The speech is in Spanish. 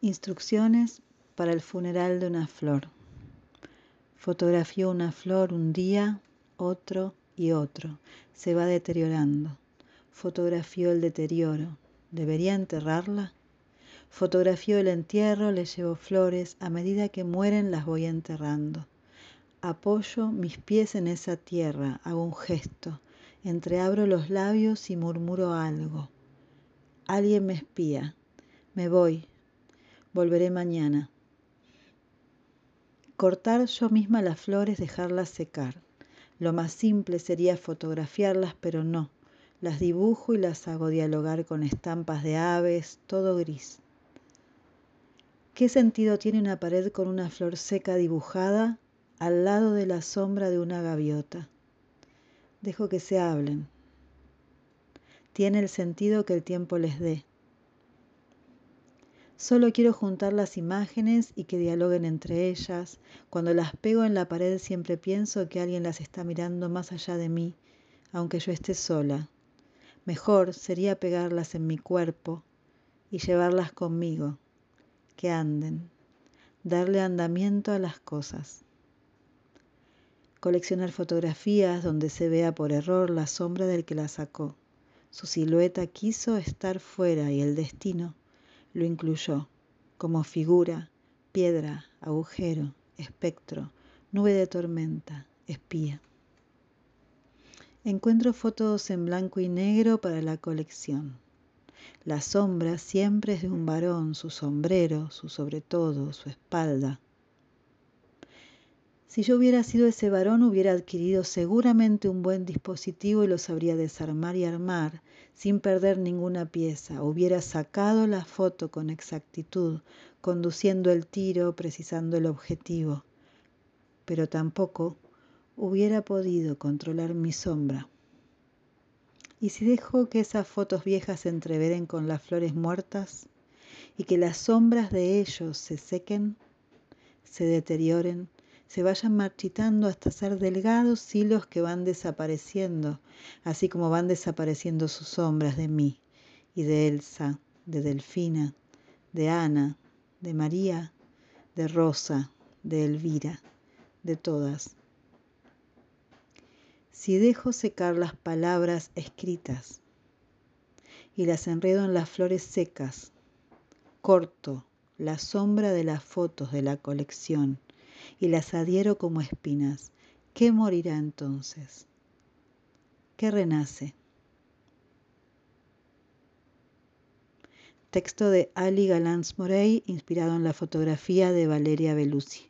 Instrucciones para el funeral de una flor. Fotografió una flor un día, otro y otro. Se va deteriorando. Fotografió el deterioro. ¿Debería enterrarla? Fotografió el entierro, le llevo flores, a medida que mueren las voy enterrando. Apoyo mis pies en esa tierra, hago un gesto, entreabro los labios y murmuro algo. Alguien me espía. Me voy, Volveré mañana. Cortar yo misma las flores, dejarlas secar. Lo más simple sería fotografiarlas, pero no. Las dibujo y las hago dialogar con estampas de aves, todo gris. ¿Qué sentido tiene una pared con una flor seca dibujada al lado de la sombra de una gaviota? Dejo que se hablen. Tiene el sentido que el tiempo les dé. Solo quiero juntar las imágenes y que dialoguen entre ellas. Cuando las pego en la pared siempre pienso que alguien las está mirando más allá de mí, aunque yo esté sola. Mejor sería pegarlas en mi cuerpo y llevarlas conmigo, que anden, darle andamiento a las cosas. Coleccionar fotografías donde se vea por error la sombra del que la sacó. Su silueta quiso estar fuera y el destino lo incluyó como figura, piedra, agujero, espectro, nube de tormenta, espía. Encuentro fotos en blanco y negro para la colección. La sombra siempre es de un varón, su sombrero, su sobre todo, su espalda. Si yo hubiera sido ese varón, hubiera adquirido seguramente un buen dispositivo y lo sabría desarmar y armar sin perder ninguna pieza. Hubiera sacado la foto con exactitud, conduciendo el tiro, precisando el objetivo. Pero tampoco hubiera podido controlar mi sombra. ¿Y si dejo que esas fotos viejas se entreveren con las flores muertas y que las sombras de ellos se sequen, se deterioren? Se vayan marchitando hasta ser delgados hilos que van desapareciendo, así como van desapareciendo sus sombras de mí y de Elsa, de Delfina, de Ana, de María, de Rosa, de Elvira, de todas. Si dejo secar las palabras escritas y las enredo en las flores secas, corto la sombra de las fotos de la colección y las adhiero como espinas, ¿qué morirá entonces? ¿Qué renace? Texto de Ali Galans Morey, inspirado en la fotografía de Valeria Belusi.